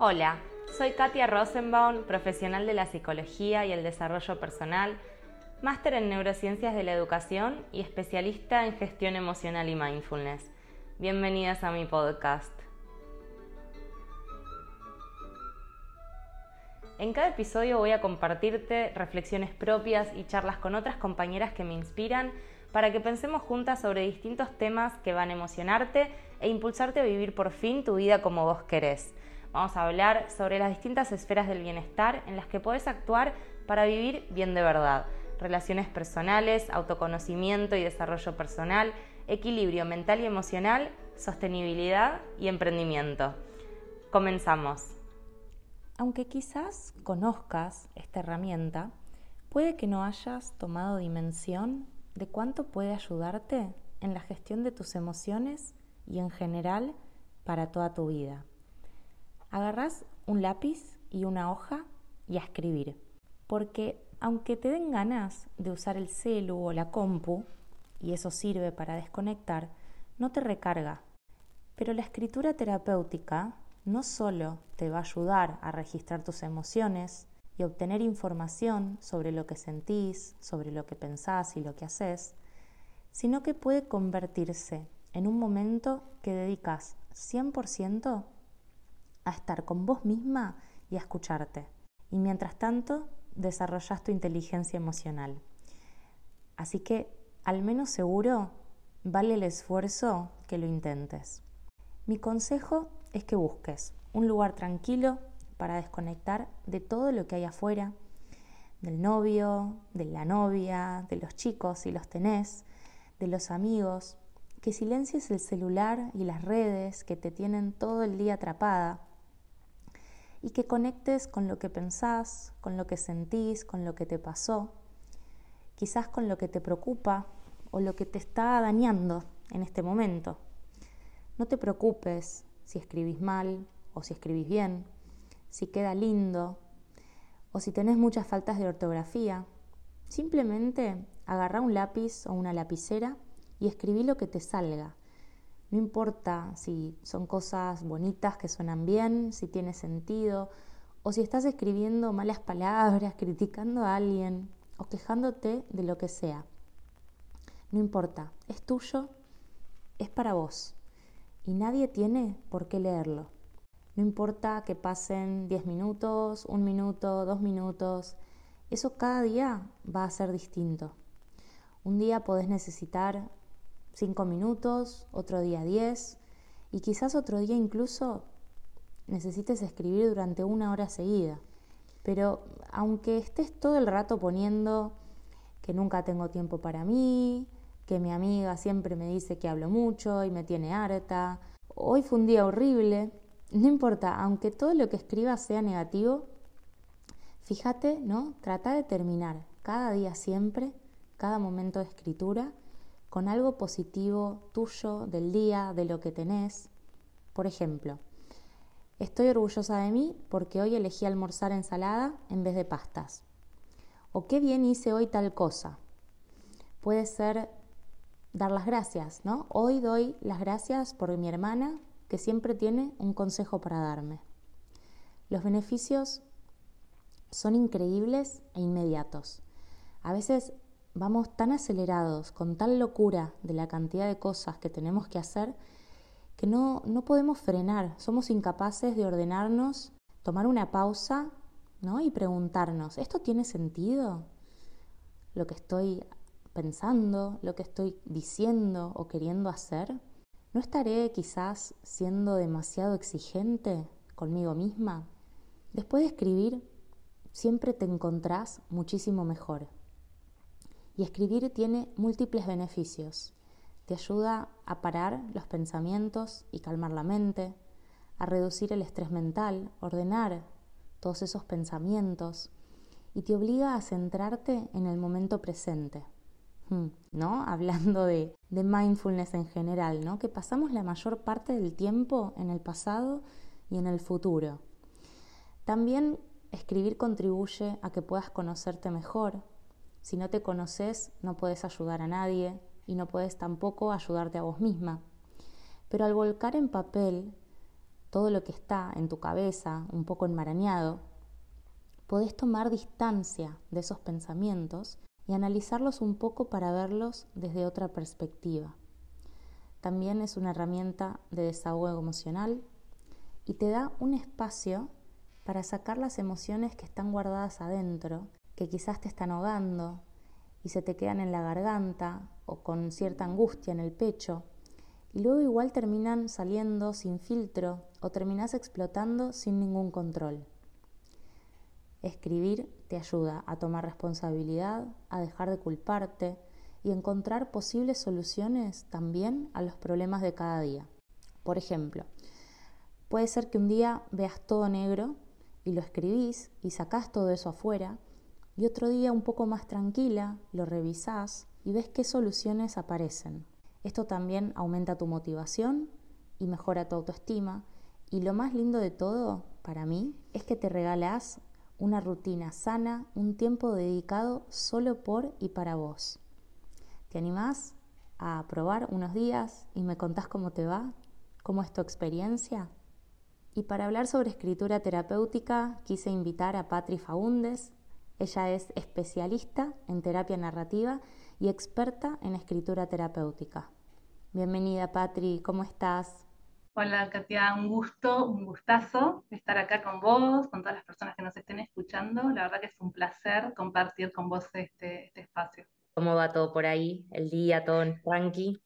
Hola, soy Katia Rosenbaum, profesional de la psicología y el desarrollo personal, máster en neurociencias de la educación y especialista en gestión emocional y mindfulness. Bienvenidas a mi podcast. En cada episodio voy a compartirte reflexiones propias y charlas con otras compañeras que me inspiran para que pensemos juntas sobre distintos temas que van a emocionarte e impulsarte a vivir por fin tu vida como vos querés. Vamos a hablar sobre las distintas esferas del bienestar en las que podés actuar para vivir bien de verdad. Relaciones personales, autoconocimiento y desarrollo personal, equilibrio mental y emocional, sostenibilidad y emprendimiento. Comenzamos. Aunque quizás conozcas esta herramienta, puede que no hayas tomado dimensión de cuánto puede ayudarte en la gestión de tus emociones y en general para toda tu vida. Agarrás un lápiz y una hoja y a escribir. Porque aunque te den ganas de usar el celu o la compu, y eso sirve para desconectar, no te recarga. Pero la escritura terapéutica no solo te va a ayudar a registrar tus emociones y obtener información sobre lo que sentís, sobre lo que pensás y lo que haces, sino que puede convertirse en un momento que dedicas 100% a estar con vos misma y a escucharte. Y mientras tanto, desarrollas tu inteligencia emocional. Así que, al menos seguro, vale el esfuerzo que lo intentes. Mi consejo es que busques un lugar tranquilo para desconectar de todo lo que hay afuera, del novio, de la novia, de los chicos si los tenés, de los amigos, que silencies el celular y las redes que te tienen todo el día atrapada y que conectes con lo que pensás, con lo que sentís, con lo que te pasó, quizás con lo que te preocupa o lo que te está dañando en este momento. No te preocupes si escribís mal o si escribís bien, si queda lindo o si tenés muchas faltas de ortografía. Simplemente agarra un lápiz o una lapicera y escribí lo que te salga no importa si son cosas bonitas que suenan bien, si tiene sentido, o si estás escribiendo malas palabras, criticando a alguien o quejándote de lo que sea. No importa, es tuyo, es para vos y nadie tiene por qué leerlo. No importa que pasen 10 minutos, un minuto, dos minutos, eso cada día va a ser distinto. Un día podés necesitar cinco minutos, otro día diez y quizás otro día incluso necesites escribir durante una hora seguida. Pero aunque estés todo el rato poniendo que nunca tengo tiempo para mí, que mi amiga siempre me dice que hablo mucho y me tiene harta, hoy fue un día horrible, no importa, aunque todo lo que escribas sea negativo, fíjate, ¿no? Trata de terminar cada día siempre, cada momento de escritura, con algo positivo tuyo, del día, de lo que tenés. Por ejemplo, estoy orgullosa de mí porque hoy elegí almorzar ensalada en vez de pastas. O qué bien hice hoy tal cosa. Puede ser dar las gracias, ¿no? Hoy doy las gracias por mi hermana que siempre tiene un consejo para darme. Los beneficios son increíbles e inmediatos. A veces vamos tan acelerados, con tal locura de la cantidad de cosas que tenemos que hacer, que no, no podemos frenar, somos incapaces de ordenarnos, tomar una pausa ¿no? y preguntarnos, ¿esto tiene sentido? Lo que estoy pensando, lo que estoy diciendo o queriendo hacer. ¿No estaré quizás siendo demasiado exigente conmigo misma? Después de escribir, siempre te encontrás muchísimo mejor. Y escribir tiene múltiples beneficios. Te ayuda a parar los pensamientos y calmar la mente, a reducir el estrés mental, ordenar todos esos pensamientos y te obliga a centrarte en el momento presente. Hmm, ¿No? Hablando de, de mindfulness en general, ¿no? Que pasamos la mayor parte del tiempo en el pasado y en el futuro. También escribir contribuye a que puedas conocerte mejor, si no te conoces, no puedes ayudar a nadie y no puedes tampoco ayudarte a vos misma. Pero al volcar en papel todo lo que está en tu cabeza, un poco enmarañado, podés tomar distancia de esos pensamientos y analizarlos un poco para verlos desde otra perspectiva. También es una herramienta de desahogo emocional y te da un espacio para sacar las emociones que están guardadas adentro, que quizás te están ahogando y se te quedan en la garganta o con cierta angustia en el pecho y luego igual terminan saliendo sin filtro o terminas explotando sin ningún control. Escribir te ayuda a tomar responsabilidad, a dejar de culparte y encontrar posibles soluciones también a los problemas de cada día. Por ejemplo, puede ser que un día veas todo negro y lo escribís y sacás todo eso afuera y otro día un poco más tranquila lo revisás y ves qué soluciones aparecen. Esto también aumenta tu motivación y mejora tu autoestima. Y lo más lindo de todo, para mí, es que te regalas una rutina sana, un tiempo dedicado solo por y para vos. ¿Te animás a probar unos días y me contás cómo te va? ¿Cómo es tu experiencia? Y para hablar sobre escritura terapéutica quise invitar a Patri Faúndes. Ella es especialista en terapia narrativa y experta en escritura terapéutica. Bienvenida, Patri, ¿cómo estás? Hola, Katia, un gusto, un gustazo estar acá con vos, con todas las personas que nos estén escuchando. La verdad que es un placer compartir con vos este, este espacio. ¿Cómo va todo por ahí? ¿El día, todo tranqui?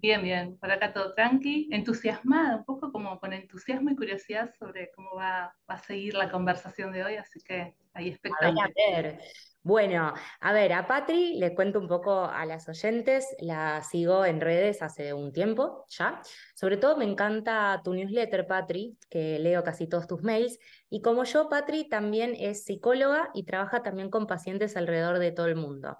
Bien, bien, por acá todo tranqui, entusiasmada, un poco como con entusiasmo y curiosidad sobre cómo va, va a seguir la conversación de hoy, así que ahí expectante. A ver, bueno, a ver, a Patri le cuento un poco a las oyentes, la sigo en redes hace un tiempo ya. Sobre todo me encanta tu newsletter, Patri, que leo casi todos tus mails. Y como yo, Patri también es psicóloga y trabaja también con pacientes alrededor de todo el mundo.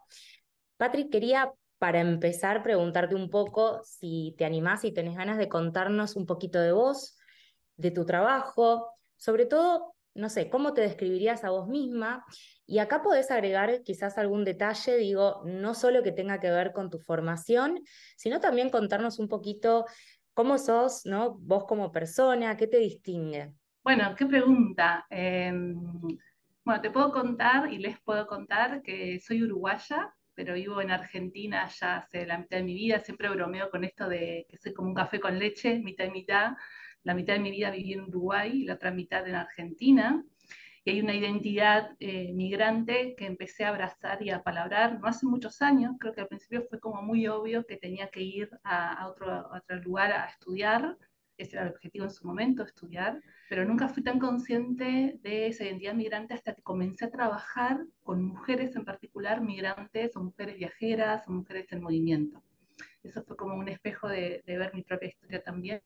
Patri, quería para empezar preguntarte un poco si te animás y tenés ganas de contarnos un poquito de vos, de tu trabajo, sobre todo no sé, cómo te describirías a vos misma. Y acá podés agregar quizás algún detalle, digo, no solo que tenga que ver con tu formación, sino también contarnos un poquito cómo sos, ¿no? Vos como persona, ¿qué te distingue? Bueno, qué pregunta. Em, bueno, te puedo contar y les puedo contar que soy uruguaya, pero vivo en Argentina ya hace la mitad de mi vida. Siempre bromeo con esto de que soy como un café con leche, mitad y mitad la mitad de mi vida viví en Uruguay y la otra mitad en Argentina. Y hay una identidad eh, migrante que empecé a abrazar y a palabrar no hace muchos años. Creo que al principio fue como muy obvio que tenía que ir a, otro, otro lugar a estudiar. Ese era el objetivo en su momento, estudiar. Pero nunca fui tan consciente de esa identidad migrante hasta que comencé a trabajar con mujeres en particular migrantes o mujeres viajeras o mujeres en movimiento. Eso fue como un espejo de, de ver mi propia historia también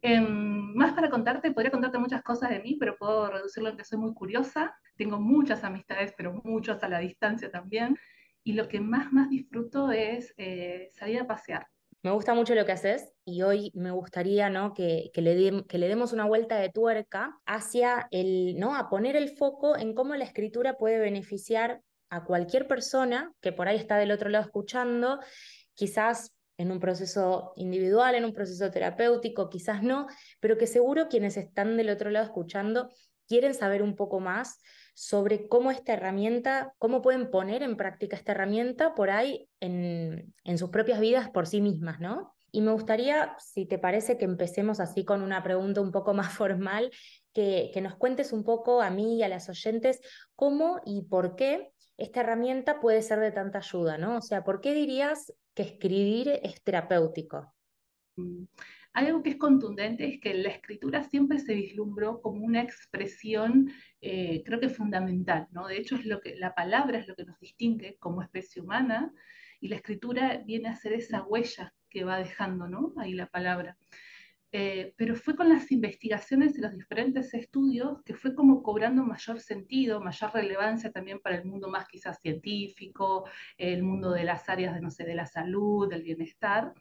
Em, más para contarte, podría contarte muchas cosas de mí, pero puedo reducirlo en que soy muy curiosa, tengo muchas amistades, pero muchas a la distancia también, y lo que más, más disfruto es eh, salir a pasear. Me gusta mucho lo que haces y hoy me gustaría ¿no? que, que, le que le demos una vuelta de tuerca hacia el, ¿no? a poner el foco en cómo la escritura puede beneficiar a cualquier persona que por ahí está del otro lado escuchando, quizás en un proceso individual, en un proceso terapéutico, quizás no, pero que seguro quienes están del otro lado escuchando quieren saber un poco más sobre cómo esta herramienta, cómo pueden poner en práctica esta herramienta por ahí en, en sus propias vidas por sí mismas, ¿no? Y me gustaría, si te parece, que empecemos así con una pregunta un poco más formal, que, que nos cuentes un poco a mí y a las oyentes cómo y por qué esta herramienta puede ser de tanta ayuda, ¿no? O sea, ¿por qué dirías que escribir es terapéutico? Mm, algo que es contundente es que la escritura siempre se vislumbró como una expresión, eh, creo que fundamental, ¿no? De hecho, es lo que, la palabra es lo que nos distingue como especie humana y la escritura viene a ser esa huella que va dejando, ¿no? Ahí la palabra. Eh, pero fue con las investigaciones y los diferentes estudios que fue como cobrando mayor sentido, mayor relevancia también para el mundo más quizás científico, el mundo de las áreas de, no sé, de la salud, del bienestar,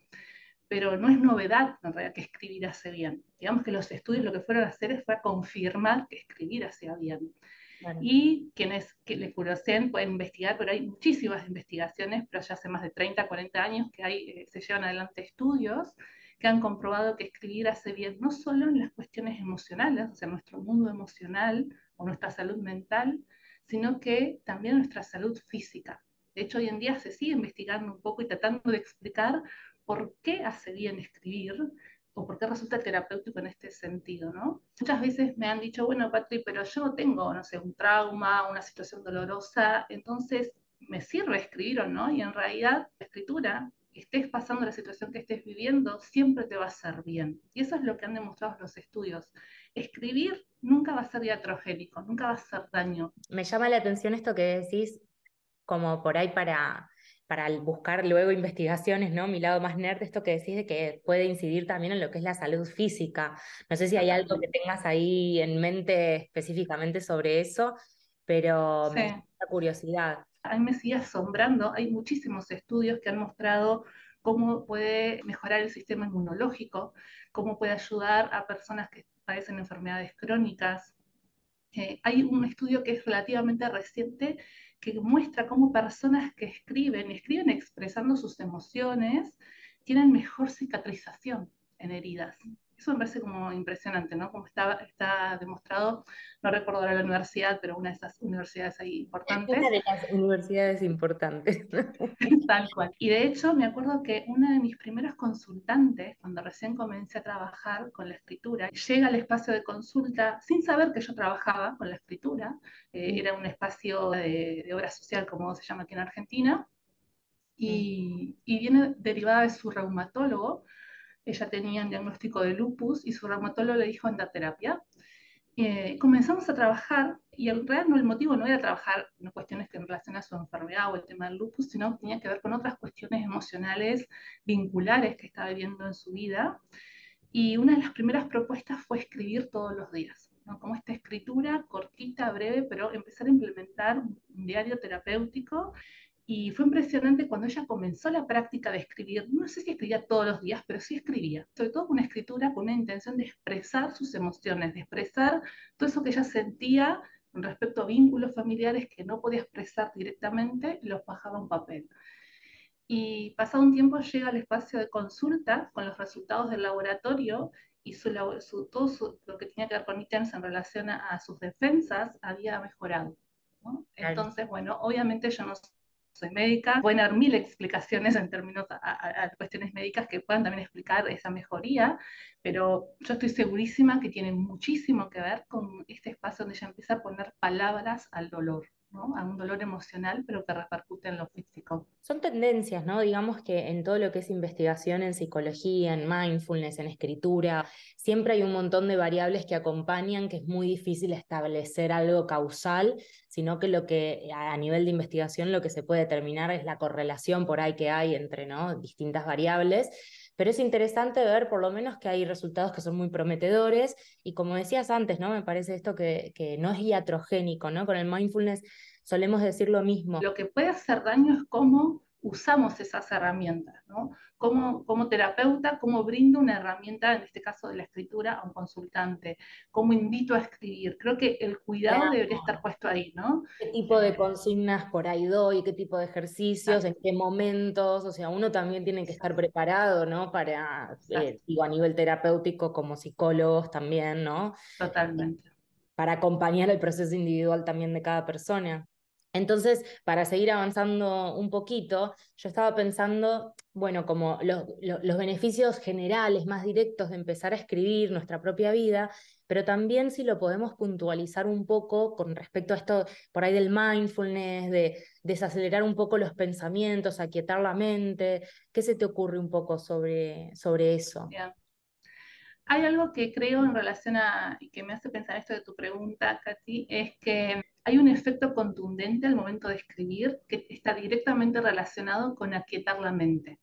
pero no es novedad en realidad que escribir hace bien. Digamos que los estudios lo que fueron a hacer fue a confirmar que escribir hacía bien. Y quienes que le curiosen pueden investigar, pero hay muchísimas investigaciones, pero ya hace más de 30, 40 años que hay, eh, se llevan adelante estudios que han comprobado que escribir hace bien no solo en las cuestiones emocionales, o sea, nuestro mundo emocional o nuestra salud mental, sino que también nuestra salud física. De hecho, hoy en día se sigue investigando un poco y tratando de explicar por qué hace bien escribir o por qué resulta terapéutico en este sentido, ¿no? Muchas veces me han dicho, bueno, Patri, pero yo tengo, no sé, un trauma, una situación dolorosa, entonces, ¿me sirve escribir o no? Y en realidad, la escritura, estés pasando la situación que estés viviendo, siempre te va a hacer bien. Y eso es lo que han demostrado los estudios. Escribir nunca va a ser iatrogénico, nunca va a hacer daño. Me llama la atención esto que decís, como por ahí para para buscar luego investigaciones, ¿no? Mi lado más nerd, esto que decís de que puede incidir también en lo que es la salud física. No sé si hay algo que tengas ahí en mente específicamente sobre eso, pero me da curiosidad. A mí me sigue asombrando, hay muchísimos estudios que han mostrado cómo puede mejorar el sistema inmunológico, cómo puede ayudar a personas que padecen enfermedades crónicas. Eh, hay un estudio que es relativamente reciente que muestra cómo personas que escriben, escriben expresando sus emociones, tienen mejor cicatrización en heridas eso me parece como impresionante, ¿no? Como está, está demostrado, no recuerdo ahora la universidad, pero una de esas universidades ahí importantes. Una de las universidades importantes. Tal cual. Y de hecho, me acuerdo que una de mis primeros consultantes, cuando recién comencé a trabajar con la escritura, llega al espacio de consulta sin saber que yo trabajaba con la escritura. Eh, era un espacio de, de obra social, como se llama aquí en Argentina. Y, y, viene derivada de su reumatólogo, ella tenía un diagnóstico de lupus y su reumatólogo le dijo anda terapia. Eh, comenzamos a trabajar y el real no, el motivo no era trabajar en cuestiones que en relación a su enfermedad o el tema del lupus, sino que tenía que ver con otras cuestiones emocionales vinculares que estaba viviendo en su vida. Y una de las primeras propuestas fue escribir todos los días, como esta escritura cortita, breve, pero empezar a implementar un diario terapéutico y fue impresionante cuando ella comenzó la práctica de escribir, no sé si escribía todos los días, pero sí escribía, sobre todo con una escritura con una intención de expresar sus emociones, de expresar todo eso que ella sentía con respecto a vínculos familiares que no podía expresar directamente, los bajaba en papel. Y pasado un tiempo llega al espacio de consulta con los resultados del laboratorio y su, todo lo que tenía que ver con ítems en relación a, sus defensas había mejorado. Entonces, bueno, obviamente yo no soy médica, pueden dar mil explicaciones en términos a, cuestiones médicas que puedan también explicar esa mejoría, pero yo estoy segurísima que tiene muchísimo que ver con este espacio donde ella empieza a poner palabras al dolor a un dolor emocional, pero que repercute en lo físico. Son tendencias, ¿no? Digamos que en todo lo que es investigación en psicología, en mindfulness, en escritura, siempre hay un montón de variables que acompañan, que es muy difícil establecer algo causal, sino que lo que a nivel de investigación lo que se puede determinar es la correlación por ahí que hay entre ¿no? distintas variables pero es interesante ver por lo menos que hay resultados que son muy prometedores y como decías antes, ¿no? Me parece esto que, que no es iatrogénico, ¿no? Con el mindfulness solemos decir lo mismo. Lo que puede hacer daño es cómo usamos esas herramientas, ¿no? Como, como terapeuta, cómo brindo una herramienta, en este caso de la escritura, a un consultante, cómo invito a escribir. Creo que el cuidado debería estar puesto ahí, ¿no? ¿Qué tipo de consignas por ahí doy? ¿Qué tipo de ejercicios? ¿En qué momentos? O sea, uno también tiene que estar preparado, ¿no? Para, eh, digo, a nivel terapéutico, como psicólogos también, ¿no? Totalmente. Para acompañar el proceso individual también de cada persona. Entonces, para seguir avanzando un poquito, yo estaba pensando, bueno, como los, beneficios generales más directos de empezar a escribir nuestra propia vida, pero también si lo podemos puntualizar un poco con respecto a esto por ahí del mindfulness, de desacelerar un poco los pensamientos, aquietar la mente. ¿Qué se te ocurre un poco sobre, sobre eso? Hay algo que creo en relación a, y que me hace pensar esto de tu pregunta, Katy, es que hay un efecto contundente al momento de escribir que está directamente relacionado con aquietar la mente.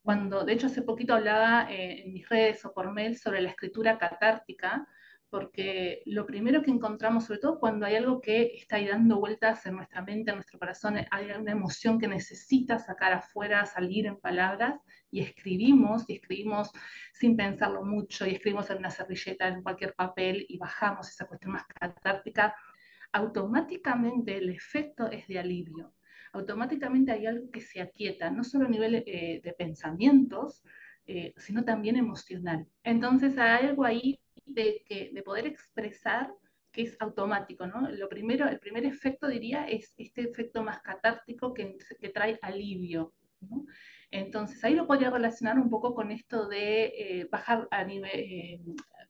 Cuando, de hecho, hace poquito hablaba eh, en mis redes o por mail sobre la escritura catártica, porque lo primero que encontramos, sobre todo cuando hay algo que está ahí dando vueltas en nuestra mente, en nuestro corazón, hay una emoción que necesita sacar afuera, salir en palabras, y escribimos, y escribimos sin pensarlo mucho, y escribimos en una servilleta, en cualquier papel, y bajamos esa cuestión más catártica, automáticamente el efecto es de alivio. Automáticamente hay algo que se aquieta, no solo a nivel eh, de pensamientos, eh, sino también emocional. Entonces hay algo ahí de, que, de poder expresar que es automático, ¿no? Lo primero, el primer efecto, diría, es este efecto más catártico que, que trae alivio, ¿no? Entonces, ahí lo podría relacionar un poco con esto de eh, bajar, a nivel, eh,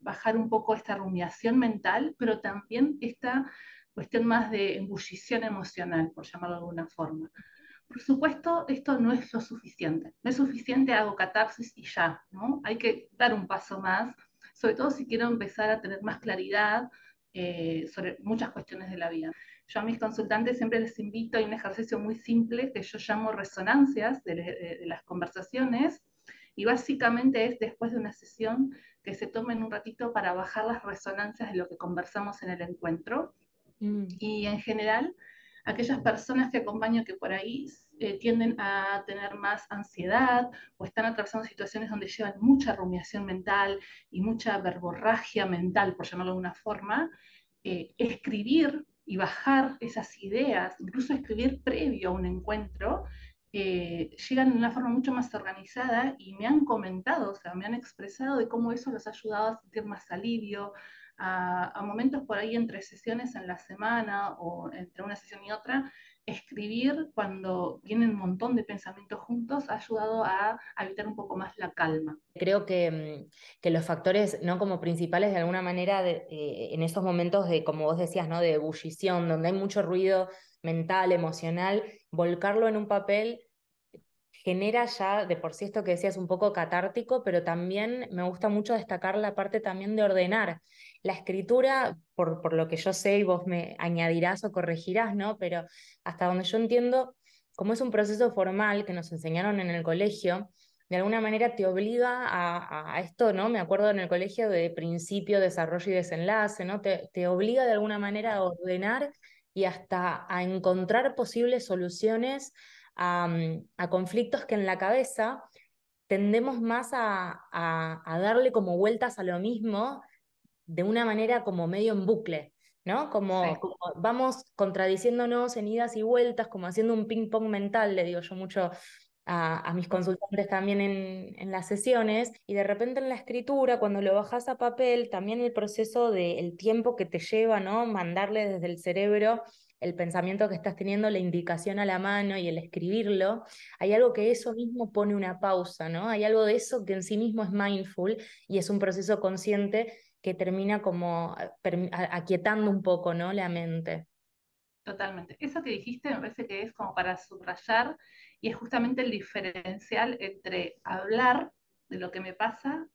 bajar un poco esta rumiación mental, pero también esta cuestión más de embullición emocional, por llamarlo de alguna forma. Por supuesto, esto no es lo suficiente. No es suficiente, hago catarsis y ya, ¿no? Hay que dar un paso más, sobre todo si quiero empezar a tener más claridad eh, sobre muchas cuestiones de la vida. Yo a mis consultantes siempre les invito, a un ejercicio muy simple que yo llamo resonancias de, las conversaciones, y básicamente es después de una sesión que se tomen un ratito para bajar las resonancias de lo que conversamos en el encuentro. Mm. Y en general, aquellas personas que acompaño que por ahí eh, tienden a tener más ansiedad o están atravesando situaciones donde llevan mucha rumiación mental y mucha verborragia mental, por llamarlo de una forma, eh, escribir y bajar esas ideas, incluso escribir previo a un encuentro, eh, llegan de una forma mucho más organizada y me han comentado, o sea, me han expresado de cómo eso los ha ayudado a sentir más alivio, a, a momentos por ahí entre sesiones en la semana o entre una sesión y otra, escribir cuando vienen un montón de pensamientos juntos ha ayudado a, evitar un poco más la calma. Creo que, mm, que, los factores no como principales de alguna manera de, eh, en esos momentos de, como vos decías, ¿no? de ebullición, donde hay mucho ruido mental, emocional, volcarlo en un papel genera ya de por sí esto que decías un poco catártico, pero también me gusta mucho destacar la parte también de ordenar. La escritura, por, por lo que yo sé y vos me añadirás o corregirás, ¿no? Pero hasta donde yo entiendo, como es un proceso formal que nos enseñaron en el colegio, de alguna manera te obliga a, a, esto, ¿no? Me acuerdo en el colegio de principio, desarrollo y desenlace, ¿no? Te, te obliga de alguna manera a ordenar y hasta a encontrar posibles soluciones Mm, a, conflictos que en la cabeza tendemos más a, darle como vueltas a lo mismo de una manera como medio en bucle, ¿no? Como, vamos contradiciéndonos en idas y vueltas, como haciendo un ping pong mental, le digo yo mucho a, mis consultantes también en, en, las sesiones, y de repente en la escritura, cuando lo bajas a papel, también el proceso del tiempo que te lleva, ¿no? Mandarle desde el cerebro el pensamiento que estás teniendo, la indicación a la mano y el escribirlo, hay algo que eso mismo pone una pausa, ¿no? Hay algo de eso que en sí mismo es mindful y es un proceso consciente que termina como eh, aquietando un poco, ¿no? La mente. Totalmente. Eso que dijiste me parece que es como para subrayar y es justamente el diferencial entre hablar de lo que me pasa,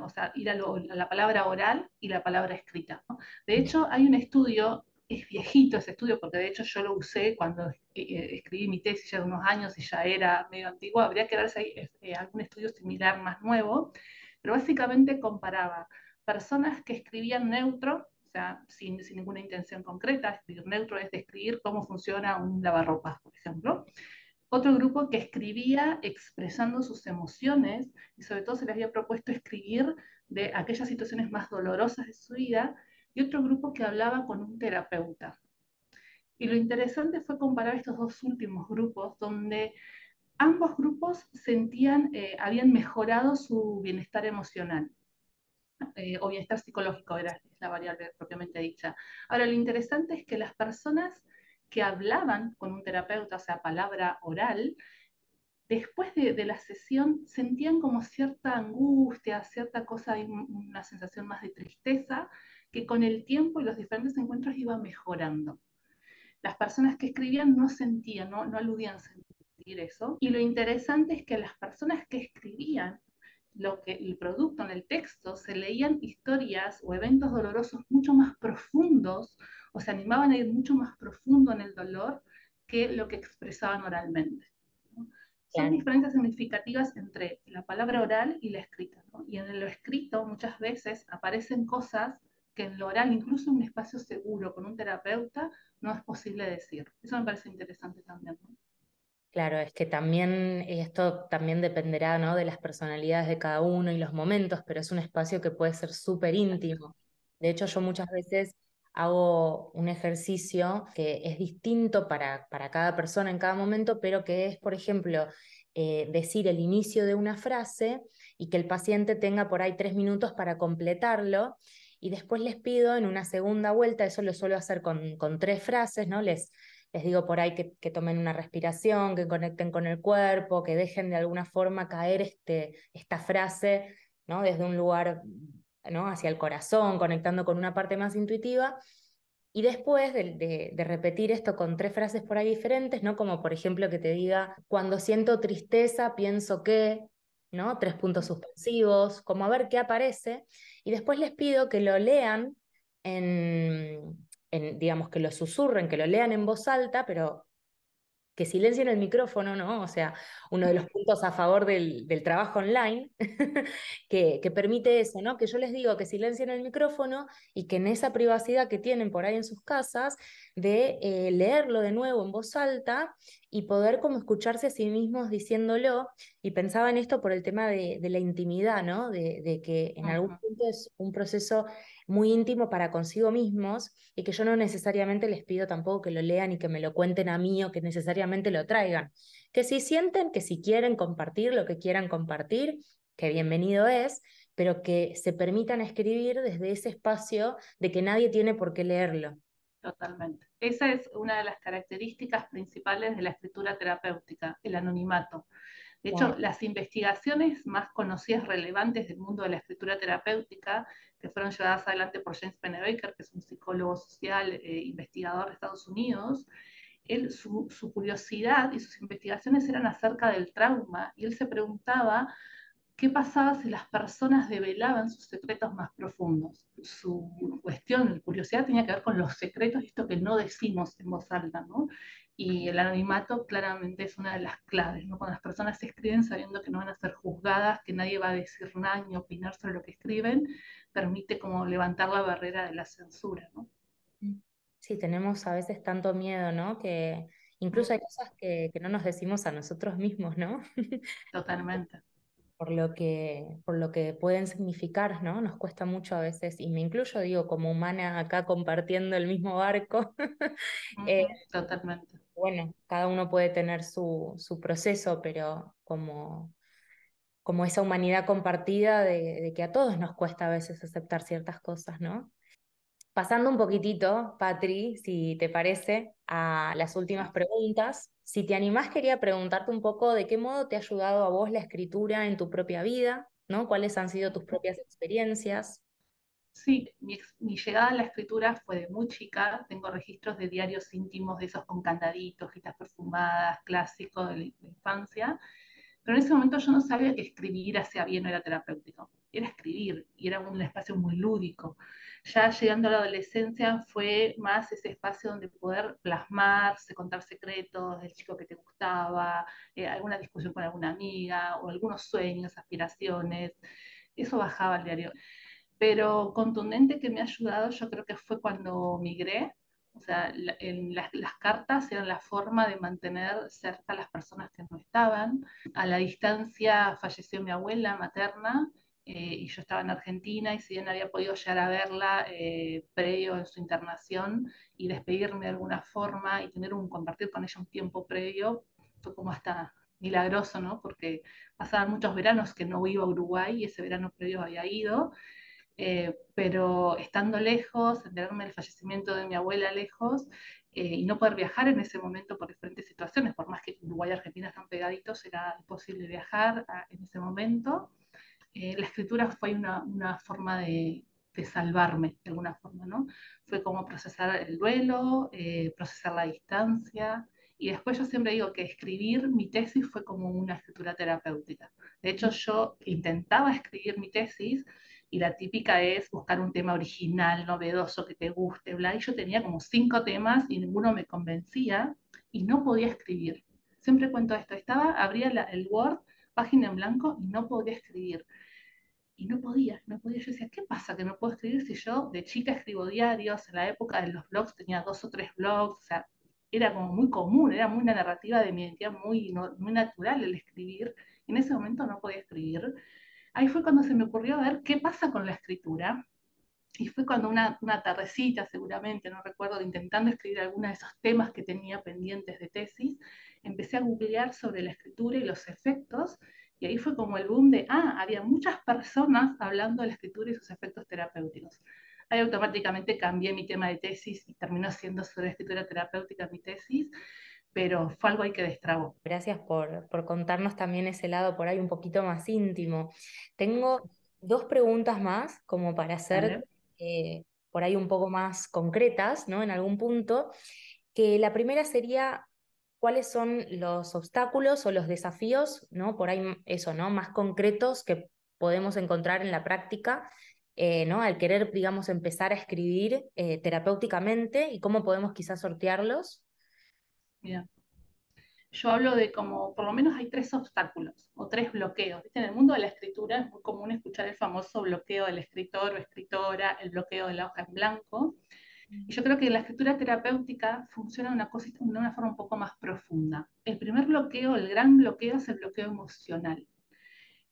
o sea, ir a, la palabra oral y la palabra escrita. De hecho, hay un estudio es viejito ese estudio, porque de hecho yo lo usé cuando eh, eh, escribí mi tesis ya de unos años y ya era medio antiguo, habría que darse ahí eh, algún estudio similar más nuevo, pero básicamente comparaba personas que escribían neutro, o sea, sin, sin ninguna intención concreta, escribir neutro es describir cómo funciona un lavarropas, por ejemplo, otro grupo que escribía expresando sus emociones y sobre todo se les había propuesto escribir de aquellas situaciones más dolorosas de su vida y otro grupo que hablaba con un terapeuta. Y lo interesante fue comparar estos dos últimos grupos, donde ambos grupos sentían, eh, habían mejorado su bienestar emocional. Eh, o bienestar psicológico era la variable propiamente dicha. Ahora, lo interesante es que las personas que hablaban con un terapeuta, o sea, palabra oral, después de, la sesión sentían como cierta angustia, cierta cosa, una sensación más de tristeza, que con el tiempo y los diferentes encuentros iba mejorando. Las personas que escribían no sentían, no, aludían sentir eso. Y lo interesante es que las personas que escribían lo que el producto en el texto se leían historias o eventos dolorosos mucho más profundos o se animaban a ir mucho más profundo en el dolor que lo que expresaban oralmente. Son diferencias significativas entre la palabra oral y la escrita. Y en lo escrito muchas veces aparecen cosas que en lo oral, incluso en un espacio seguro con un terapeuta, no es posible decir. Eso me parece interesante también. Claro, es que también esto también dependerá ¿no? de las personalidades de cada uno y los momentos, pero es un espacio que puede ser súper íntimo. De hecho, yo muchas veces hago un ejercicio que es distinto para, para cada persona en cada momento, pero que es, por ejemplo, eh, decir el inicio de una frase y que el paciente tenga por ahí tres minutos para completarlo. Y después les pido en una segunda vuelta, eso lo suelo hacer con, con tres frases, ¿no? Les, les digo por ahí que, que, tomen una respiración, que conecten con el cuerpo, que dejen de alguna forma caer este, esta frase ¿no? desde un lugar ¿no? hacia el corazón, conectando con una parte más intuitiva. Y después de, de, repetir esto con tres frases por ahí diferentes, ¿no? como por ejemplo que te diga, cuando siento tristeza, pienso que, ¿no? Tres puntos suspensivos, como a ver qué aparece. Y después les pido que lo lean en, en, digamos, que lo susurren, que lo lean en voz alta, pero que silencien el micrófono, ¿no? O sea, uno de los puntos a favor del, del trabajo online, que, que, permite eso, ¿no? Que yo les digo que silencien el micrófono y que en esa privacidad que tienen por ahí en sus casas, de eh, leerlo de nuevo en voz alta y poder como escucharse a sí mismos diciéndolo. Y pensaba en esto por el tema de, de la intimidad, ¿no? De, de que en algún punto es un proceso muy íntimo para consigo mismos y que yo no necesariamente les pido tampoco que lo lean y que me lo cuenten a mí o que necesariamente lo traigan. Que si sienten que si quieren compartir lo que quieran compartir, que bienvenido es, pero que se permitan escribir desde ese espacio de que nadie tiene por qué leerlo. Totalmente. Esa es una de las características principales de la escritura terapéutica, el anonimato. De hecho, las investigaciones más conocidas, relevantes del mundo de la escritura terapéutica, que fueron llevadas adelante por James Pennebaker, que es un psicólogo social, eh, investigador de Estados Unidos, él, su, su, curiosidad y sus investigaciones eran acerca del trauma, y él se preguntaba qué pasaba si las personas develaban sus secretos más profundos. Su cuestión, curiosidad tenía que ver con los secretos, esto que no decimos en voz alta, ¿no? Y el anonimato claramente es una de las claves, ¿no? Cuando las personas escriben sabiendo que no van a ser juzgadas, que nadie va a decir nada ni opinar sobre lo que escriben, permite como levantar la barrera de la censura, ¿no? Sí, tenemos a veces tanto miedo, ¿no? Que incluso hay cosas que, que no nos decimos a nosotros mismos, ¿no? Totalmente. Por lo que, por lo que pueden significar, ¿no? Nos cuesta mucho a veces, y me incluyo, digo, como humana acá compartiendo el mismo barco. eh, Totalmente bueno, cada uno puede tener su, su proceso, pero como, como esa humanidad compartida de, de, que a todos nos cuesta a veces aceptar ciertas cosas, ¿no? Pasando un poquitito, Patri, si te parece, a las últimas preguntas. Si te animás, quería preguntarte un poco de qué modo te ha ayudado a vos la escritura en tu propia vida, ¿no? ¿Cuáles han sido tus propias experiencias? Sí, mi, llegada a la escritura fue de muy chica. Tengo registros de diarios íntimos de esos con candaditos, hojitas perfumadas, clásicos de la infancia. Pero en ese momento yo no sabía que escribir hacía bien o era terapéutico. Era escribir y era un espacio muy lúdico. Ya llegando a la adolescencia fue más ese espacio donde poder plasmarse, contar secretos del chico que te gustaba, eh, alguna discusión con alguna amiga o algunos sueños, aspiraciones. Eso bajaba al diario pero contundente que me ha ayudado yo creo que fue cuando migré, o sea, la, en la, las cartas eran la forma de mantener cerca a las personas que no estaban. A la distancia falleció mi abuela materna eh, y yo estaba en Argentina y si bien había podido llegar a verla eh, previo en su internación y despedirme de alguna forma y tener un compartir con ella un tiempo previo, fue como hasta milagroso, ¿no? Porque pasaban muchos veranos que no iba a Uruguay y ese verano previo había ido eh, pero estando lejos, enterarme del fallecimiento de mi abuela lejos eh, y no poder viajar en ese momento por diferentes situaciones, por más que Uruguay y Argentina están pegaditos, era imposible viajar a, en ese momento. Eh, la escritura fue una, forma de, de, salvarme, de alguna forma, ¿no? Fue como procesar el duelo, eh, procesar la distancia, y después yo siempre digo que escribir mi tesis fue como una escritura terapéutica. De hecho, yo intentaba escribir mi tesis y la típica es buscar un tema original, novedoso, que te guste, bla, y yo tenía como cinco temas y ninguno me convencía y no podía escribir. Siempre cuento esto, estaba, abría la, el Word, página en blanco y no podía escribir. Y no podía, no podía. Yo decía, ¿qué pasa que no puedo escribir si yo de chica escribo diarios? En la época de los blogs tenía dos o tres blogs, o sea, era como muy común, era muy una narrativa de mi identidad muy, muy natural el escribir. En ese momento no podía escribir ahí fue cuando se me ocurrió ver qué pasa con la escritura. Y fue cuando una, una tardecita, seguramente, no recuerdo, intentando escribir algunos de esos temas que tenía pendientes de tesis, empecé a googlear sobre la escritura y los efectos, Y ahí fue como el boom de, ah, había muchas personas hablando de la escritura y sus efectos terapéuticos. Ahí automáticamente cambié mi tema de tesis y terminó siendo sobre escritura terapéutica mi tesis, pero fue algo ahí que destrabó. Gracias por, por contarnos también ese lado por ahí un poquito más íntimo. Tengo dos preguntas más como para hacer eh, por ahí un poco más concretas, ¿no? En algún punto, que la primera sería cuáles son los obstáculos o los desafíos, ¿no? Por ahí eso, ¿no? Más concretos que podemos encontrar en la práctica, eh, ¿no? Al querer, digamos, empezar a escribir eh, terapéuticamente y cómo podemos quizás sortearlos. Mira, yo hablo de como, por lo menos hay tres obstáculos o tres bloqueos. En el mundo de la escritura es muy común escuchar el famoso bloqueo del escritor o escritora, el bloqueo de la hoja en blanco. Y yo creo que la escritura terapéutica funciona de una, cosa, de una forma un poco más profunda. El primer bloqueo, el gran bloqueo, es el bloqueo emocional.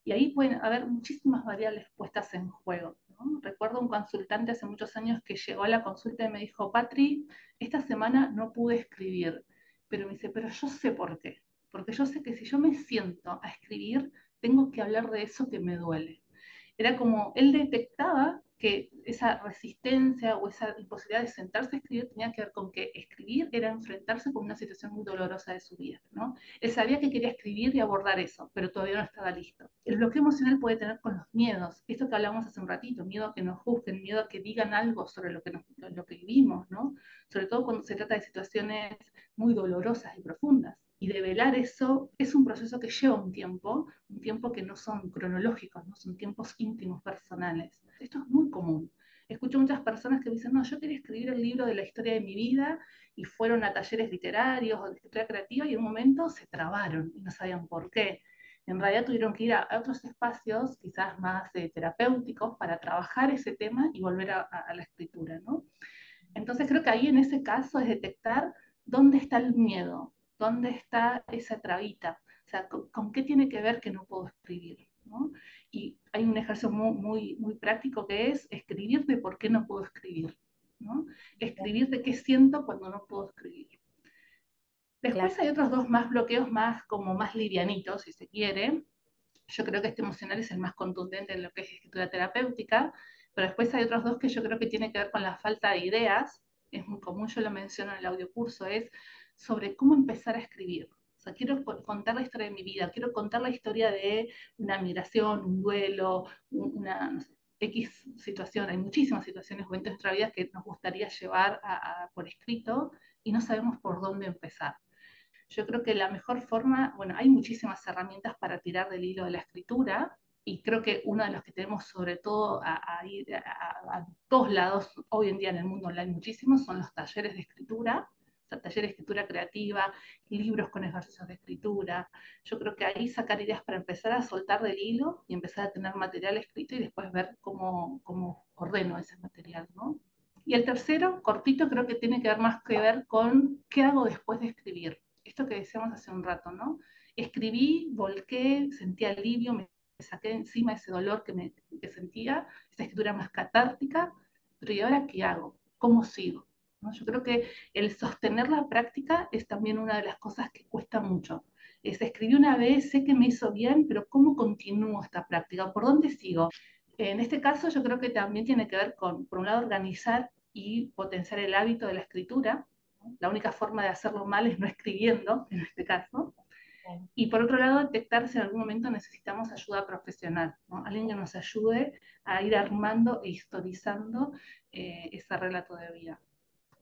Y ahí pueden haber muchísimas variables puestas en juego. Recuerdo un consultante hace muchos años que llegó a la consulta y me dijo, Patri, esta semana no pude escribir, pero me dice, pero yo sé por qué. Porque yo sé que si yo me siento a escribir, tengo que hablar de eso que me duele. Era como, él detectaba esa resistencia o esa imposibilidad de sentarse a escribir tenía que ver con que escribir era enfrentarse con una situación muy dolorosa de su vida, ¿no? Él sabía que quería escribir y abordar eso, pero todavía no estaba listo. El bloqueo emocional puede tener con los miedos, esto que hablamos hace un ratito, miedo a que nos juzguen, miedo a que digan algo sobre lo que, lo que vivimos, ¿no? Sobre todo cuando se trata de situaciones muy dolorosas y profundas y develar eso es un proceso que lleva un tiempo, un tiempo que no son cronológicos, no son tiempos íntimos, personales. Esto es muy común. Escucho muchas personas que dicen, no, yo quería escribir el libro de la historia de mi vida y fueron a talleres literarios o de escritura creativa y en un momento se trabaron y no sabían por qué. En realidad tuvieron que ir a, otros espacios, quizás más eh, terapéuticos, para trabajar ese tema y volver a, a la escritura, ¿no? Entonces creo que ahí en ese caso es detectar dónde está el miedo, ¿Dónde está esa trabita? O sea, ¿con, qué tiene que ver que no puedo escribir? Y hay un ejercicio muy, muy, práctico que es escribir de por qué no puedo escribir. ¿no? Escribir de qué siento cuando no puedo escribir. Después hay otros dos más bloqueos más como más livianitos, si se quiere. Yo creo que este emocional es el más contundente en lo que es escritura terapéutica, pero después hay otros dos que yo creo que tienen que ver con la falta de ideas. Es muy común, yo lo menciono en el audio curso, es sobre cómo empezar a escribir. O sea, quiero contar la historia de mi vida, quiero contar la historia de una migración, un duelo, una no sé, X situación. Hay muchísimas situaciones o en nuestra vida que nos gustaría llevar por escrito y no sabemos por dónde empezar. Yo creo que la mejor forma, bueno, hay muchísimas herramientas para tirar del hilo de la escritura, y creo que uno de los que tenemos sobre todo a, a, a, todos lados hoy en día en el mundo online muchísimos son los talleres de escritura, taller de escritura creativa, libros con ejercicios de escritura. Yo creo que ahí sacar ideas para empezar a soltar del hilo y empezar a tener material escrito y después ver cómo, cómo ordeno ese material, ¿no? Y el tercero, cortito, creo que tiene que ver más que ver con qué hago después de escribir. Esto que decíamos hace un rato, ¿no? Escribí, volqué, sentí alivio, me saqué encima ese dolor que, me, que sentía, esa escritura más catártica, pero ¿y ahora qué hago? ¿Cómo sigo? Yo creo que el sostener la práctica es también una de las cosas que cuesta mucho. Es escribí una vez, sé que me hizo bien, pero ¿cómo continúo esta práctica? ¿Por dónde sigo? En este caso yo creo que también tiene que ver con, por un lado, organizar y potenciar el hábito de la escritura. La única forma de hacerlo mal es no escribiendo, en este caso. Y por otro lado, detectar si en algún momento necesitamos ayuda profesional, alguien que nos ayude a ir armando e historizando eh, ese relato de vida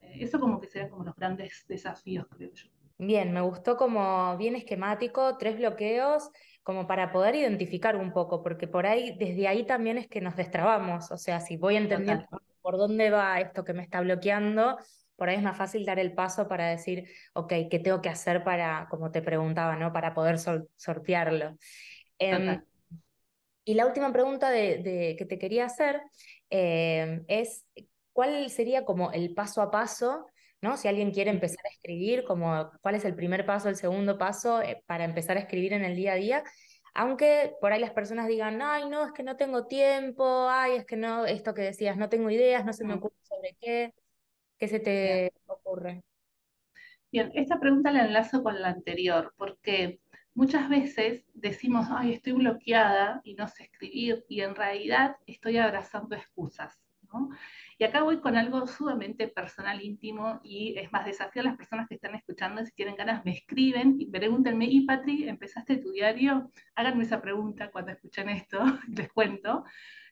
eso como que sean como los grandes desafíos, creo yo. Bien, me gustó como bien esquemático, tres bloqueos, como para poder identificar un poco, porque por ahí, desde ahí también es que nos destrabamos, o sea, si voy entendiendo por dónde va esto que me está bloqueando, por ahí es más fácil dar el paso para decir, ok, ¿qué tengo que hacer para, como te preguntaba, ¿no? Para poder sortearlo. Em, y la última pregunta de, que te quería hacer em, es, ¿cuál sería como el paso a paso, ¿no? Si alguien quiere empezar a escribir, como cuál es el primer paso, el segundo paso eh, para empezar a escribir en el día a día. Aunque por ahí las personas digan, ay, no, es que no tengo tiempo, ay, es que no, esto que decías, no tengo ideas, no se me ocurre sobre qué, ¿qué se te ocurre? Bien, esta pregunta la enlazo con la anterior, porque muchas veces decimos, ay, estoy bloqueada y no sé escribir, y en realidad estoy abrazando excusas. Y acá voy con algo sumamente personal, íntimo, y es más, desafío a las personas que están escuchando, si tienen ganas, me escriben y pregúntenme, y Patri, ¿empezaste tu diario? Háganme esa pregunta cuando escuchen esto, les cuento.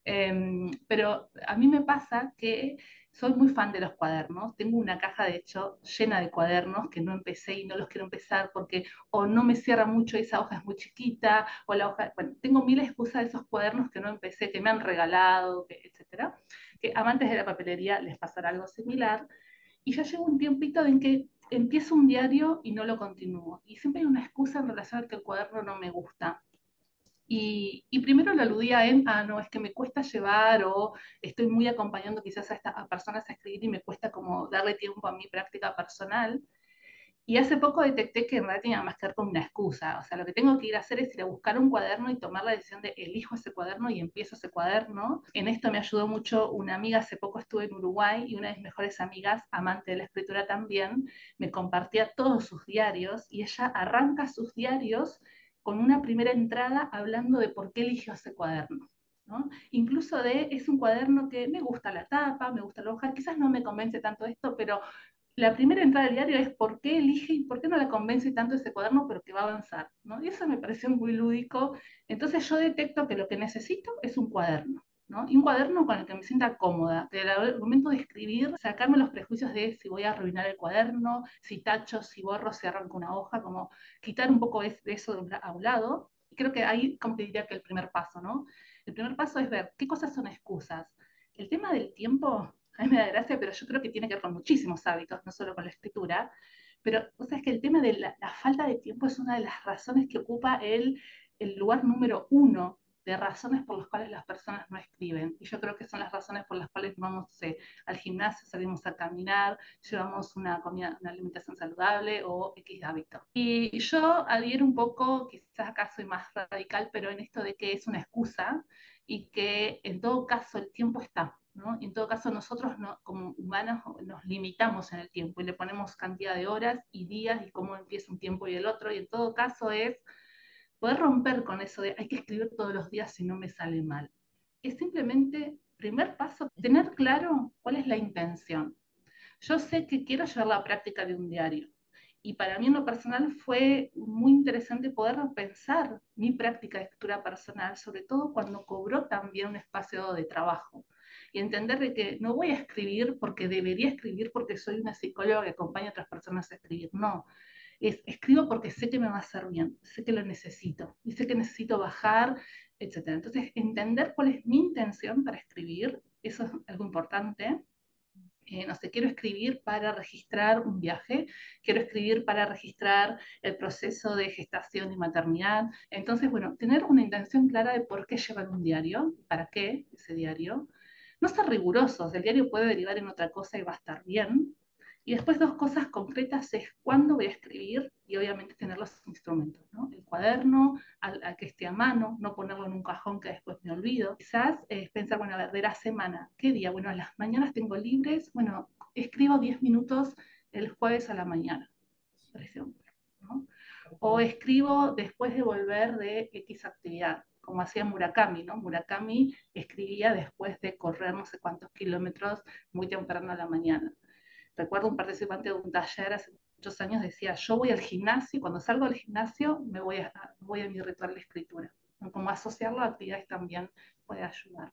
Em, pero a mí me pasa que soy muy fan de los cuadernos. Tengo una caja, de hecho, llena de cuadernos que no empecé y no los quiero empezar porque o no me cierra mucho, esa hoja es muy chiquita, o la hoja... Bueno, tengo mil excusas de esos cuadernos que no empecé, que me han regalado, etcétera que amantes de la papelería les pasará algo similar, y ya llevo un tiempito en que empiezo un diario y no lo continúo. Y siempre hay una excusa en relación a que el cuaderno no me gusta. Y, primero lo aludía en, ah, no, es que me cuesta llevar o estoy muy acompañando quizás a estas personas a escribir y me cuesta como darle tiempo a mi práctica personal. Y hace poco detecté que en realidad tenía más que ver con una excusa. O sea, lo que tengo que ir a hacer es ir a buscar un cuaderno y tomar la decisión de elijo ese cuaderno y empiezo ese cuaderno. En esto me ayudó mucho una amiga, hace poco estuve en Uruguay y una de mis mejores amigas, amante de la escritura también, me compartía todos sus diarios y ella arranca sus diarios con una primera entrada hablando de por qué eligió ese cuaderno. ¿no? Incluso de, es un cuaderno que me gusta la tapa, me gusta la hoja, quizás no me convence tanto esto, pero la primera entrada del diario es por qué elige y por qué no la convence tanto ese cuaderno, pero que va a avanzar. ¿no? Y eso me pareció muy lúdico. Entonces yo detecto que lo que necesito es un cuaderno. ¿No? Y un cuaderno con el que me sienta cómoda. el momento de escribir, sacarme los prejuicios de si voy a arruinar el cuaderno, si tacho, si borro, si arranco una hoja, como quitar un poco de eso a un lado. Y creo que ahí, como te diría que el primer paso, ¿no? El primer paso es ver qué cosas son excusas. El tema del tiempo a mí me da gracia, pero yo creo que tiene que ver con muchísimos hábitos, no solo con la escritura. Pero, o sea, es que el tema de la, falta de tiempo es una de las razones que ocupa el, el lugar número uno de razones por las cuales las personas no escriben. Y yo creo que son las razones por las cuales vamos al gimnasio, salimos a caminar, llevamos una comida, una alimentación saludable o X hábito. Y yo adhiero un poco, quizás acá soy más radical, pero en esto de que es una excusa y que en todo caso el tiempo está. Y en todo caso nosotros como humanos nos limitamos en el tiempo y le ponemos cantidad de horas y días y cómo empieza un tiempo y el otro, y en todo caso es poder romper con eso de hay que escribir todos los días si no me sale mal. Es simplemente, primer paso, tener claro cuál es la intención. Yo sé que quiero llevar la práctica de un diario. Y para mí en lo personal fue muy interesante poder pensar mi práctica de escritura personal, sobre todo cuando cobró también un espacio de trabajo y entender de que no voy a escribir porque debería escribir porque soy una psicóloga que acompaña a otras personas a escribir, no. Es, escribo porque sé que me va a hacer bien, sé que lo necesito y sé que necesito bajar, etc. Entonces, entender cuál es mi intención para escribir, eso es algo importante. Eh, no sé, quiero escribir para registrar un viaje, quiero escribir para registrar el proceso de gestación y maternidad. Entonces, bueno, tener una intención clara de por qué llevar un diario, para qué ese diario, no ser rigurosos, el diario puede derivar en otra cosa y va a estar bien. Y después dos cosas concretas es cuándo voy a escribir y obviamente tener los instrumentos, ¿no? El cuaderno, al, que esté a mano, no ponerlo en un cajón que después me olvido. Quizás es pensar, bueno, a ver, de la semana, ¿qué día? Bueno, las mañanas tengo libres, bueno, escribo 10 minutos el jueves a la mañana, por ejemplo. O escribo después de volver de X actividad como hacía Murakami, ¿no? Murakami escribía después de correr no sé cuántos kilómetros muy temprano a la mañana. Recuerdo un participante de un taller hace muchos años decía, yo voy al gimnasio y cuando salgo del gimnasio me voy a, voy a mi ritual de escritura. Como asociarlo a actividades también puede ayudar.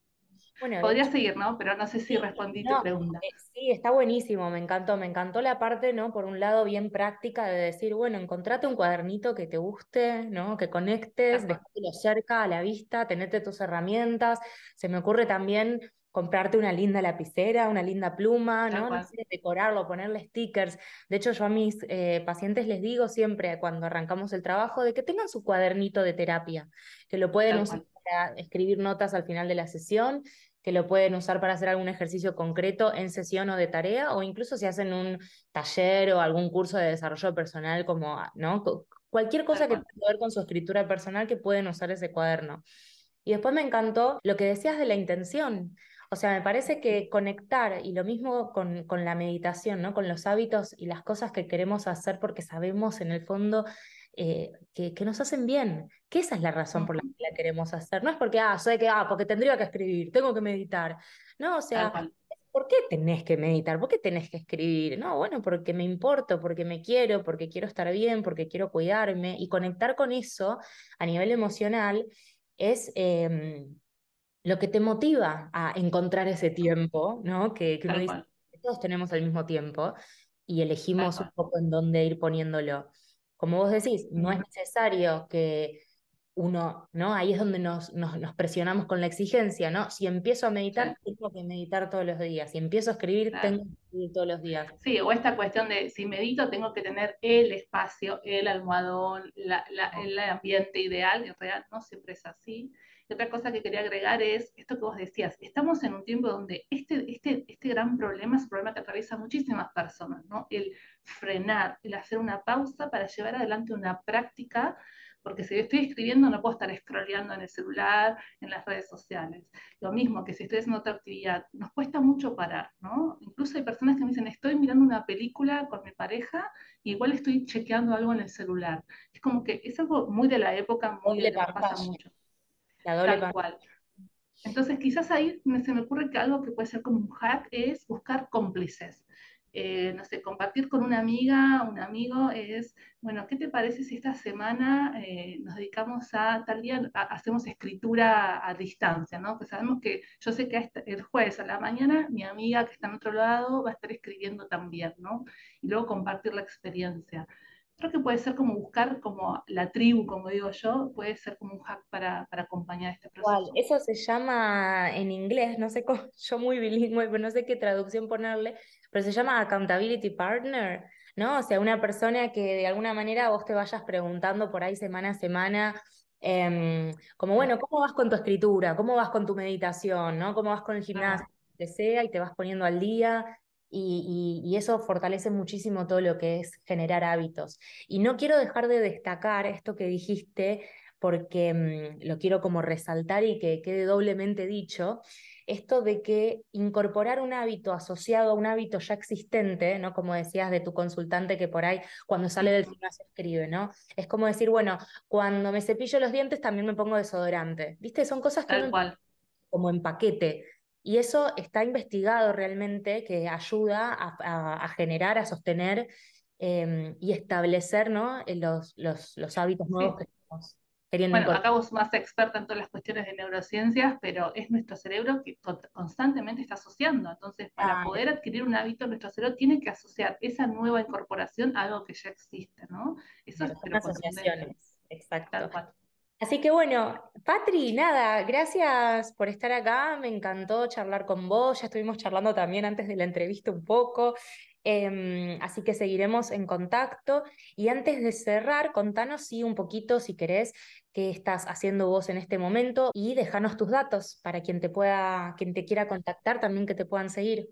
Podría seguir, ¿no? Pero no sé si respondí tu pregunta. Eh, sí, está buenísimo, me encantó. Me encantó la parte, ¿no? Por un lado, bien práctica de decir, bueno, encontrate un cuadernito que te guste, ¿no? Que conectes, lo cerca, a la vista, tenete tus herramientas. Se me ocurre también comprarte una linda lapicera, una linda pluma, ¿no? no sé, decorarlo, ponerle stickers. De hecho, yo a mis eh, pacientes les digo siempre cuando arrancamos el trabajo de que tengan su cuadernito de terapia, que lo pueden usar para escribir notas al final de la sesión, que lo pueden usar para hacer algún ejercicio concreto en sesión o de tarea, o incluso si hacen un taller o algún curso de desarrollo personal, como, ¿no? Cualquier cosa que tenga que ver con su escritura personal que pueden usar ese cuaderno. Y después me encantó lo que decías de la intención. O sea, me parece que conectar, y lo mismo con, con, la meditación, ¿no? Con los hábitos y las cosas que queremos hacer porque sabemos en el fondo eh, que, que, nos hacen bien, que esa es la razón por la que la queremos hacer. No es porque, ah, soy que, ah, porque tendría que escribir, tengo que meditar. No, o sea, ¿por qué tenés que meditar? ¿Por qué tenés que escribir? No, bueno, porque me importo, porque me quiero, porque quiero estar bien, porque quiero cuidarme y conectar con eso a nivel emocional es em, lo que te motiva a encontrar ese tiempo, ¿no? Que, que todos tenemos el mismo tiempo y elegimos un poco en dónde ir poniéndolo. Como vos decís, no es necesario que uno, ¿no? Ahí es donde nos, nos, presionamos con la exigencia, ¿no? Si empiezo a meditar, tengo que meditar todos los días. Si empiezo a escribir, tengo que escribir todos los días. Sí, o esta cuestión de si medito, tengo que tener el espacio, el almohadón, la, el ambiente ideal. En realidad no siempre es así. Y otra cosa que quería agregar es esto que vos decías, estamos en un tiempo donde este, este, este gran problema es un problema que atraviesa muchísimas personas, ¿no? El frenar, el hacer una pausa para llevar adelante una práctica porque si estoy escribiendo no puedo estar scrolleando en el celular, en las redes sociales. Lo mismo que si estoy haciendo otra actividad, nos cuesta mucho parar, ¿no? Incluso hay personas que me dicen, estoy mirando una película con mi pareja y igual estoy chequeando algo en el celular. Es como que es algo muy de la época, muy de que pasa mucho. La doble Tal cual. Entonces, quizás ahí se me ocurre que algo que puede ser como un hack es buscar cómplices. Eh, no sé, compartir con una amiga, un amigo, es, bueno, ¿qué te parece si esta semana eh, nos dedicamos a tal día, hacemos escritura a distancia, ¿no? Pues sabemos que yo sé que el jueves a la mañana mi amiga que está en otro lado va a estar escribiendo también, ¿no? Y luego compartir la experiencia. Creo que puede ser como buscar como la tribu, como digo yo, puede ser como un hack para, para acompañar este proceso. Eso se llama en inglés, no sé cómo, yo muy bilingüe, pero no sé qué traducción ponerle, pero se llama accountability partner, ¿no? O sea, una persona que de alguna manera vos te vayas preguntando por ahí semana a semana, em, como bueno, ¿cómo vas con tu escritura? ¿Cómo vas con tu meditación? ¿no? ¿Cómo vas con el gimnasio? Que sea, y te vas poniendo al día. Y, y, eso fortalece muchísimo todo lo que es generar hábitos. Y no quiero dejar de destacar esto que dijiste, porque mm, lo quiero como resaltar y que quede doblemente dicho, esto de que incorporar un hábito asociado a un hábito ya existente, ¿no? Como decías de tu consultante que por ahí cuando sale del gimnasio escribe, ¿no? Es como decir, bueno, cuando me cepillo los dientes también me pongo desodorante, ¿viste? Son cosas que como en paquete. Y eso está investigado realmente que ayuda a, generar, a sostener em, y establecer ¿no? los, los, los hábitos nuevos que tenemos bueno, acá vos más experta en todas las cuestiones de neurociencias, pero es nuestro cerebro que constantemente está asociando. Entonces, para poder adquirir un hábito, nuestro cerebro tiene que asociar esa nueva incorporación a algo que ya existe, ¿no? Eso es asociaciones. Exacto. Así que bueno, Patri, nada, gracias por estar acá, me encantó charlar con vos, ya estuvimos charlando también antes de la entrevista un poco, Em, así que seguiremos en contacto. Y antes de cerrar, contanos sí un poquito, si querés, qué estás haciendo vos en este momento y déjanos tus datos para quien te pueda, quien te quiera contactar, también que te puedan seguir.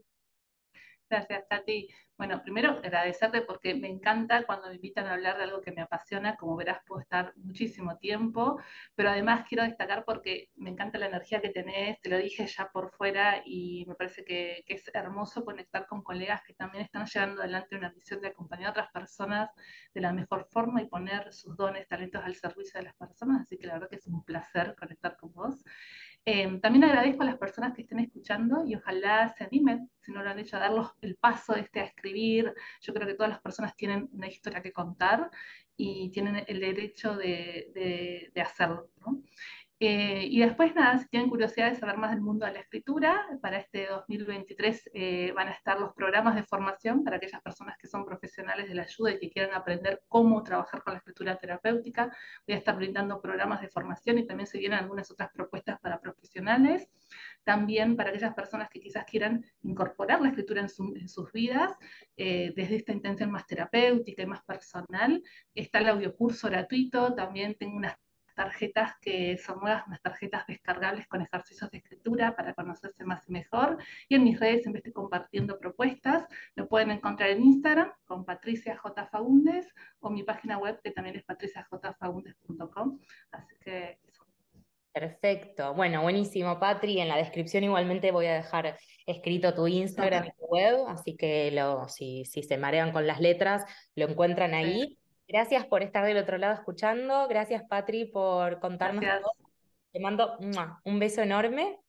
Gracias, Tati. Bueno, primero agradecerte porque me encanta cuando me invitan a hablar de algo que me apasiona, como verás puedo estar muchísimo tiempo, pero además quiero destacar porque me encanta la energía que tenés, te lo dije ya por fuera y me parece que, es hermoso conectar con colegas que también están llevando adelante una misión de acompañar a otras personas de la mejor forma y poner sus dones, talentos al servicio de las personas, así que la verdad que es un placer conectar con vos. Em, también agradezco a las personas que estén escuchando y ojalá se animen, si no lo han hecho, a darlos el paso este a escribir. Yo creo que todas las personas tienen una historia que contar y tienen el derecho de, de hacerlo. ¿no? Eh, y después, nada, si tienen curiosidad de saber más del mundo de la escritura, para este 2023 eh, van a estar los programas de formación para aquellas personas que son profesionales de la ayuda y que quieran aprender cómo trabajar con la escritura terapéutica. Voy a estar brindando programas de formación y también se vienen algunas otras propuestas para profesionales. También para aquellas personas que quizás quieran incorporar la escritura en, sus vidas, eh, desde esta intención más terapéutica y más personal, está el audiocurso gratuito, también tengo unas tarjetas que son nuevas, unas tarjetas descargables con ejercicios de escritura para conocerse más y mejor. Y en mis redes siempre estoy compartiendo propuestas. Lo pueden encontrar en Instagram con Patricia J. Fagundes o mi página web que también es patriciajfagundes.com. Así que eso. Perfecto. Bueno, buenísimo, Patri. En la descripción igualmente voy a dejar escrito tu Instagram y tu web, así que lo, si, si se marean con las letras, lo encuentran ahí Gracias por estar del otro lado escuchando. Gracias, Patri, por contarnos todo. Te mando un beso enorme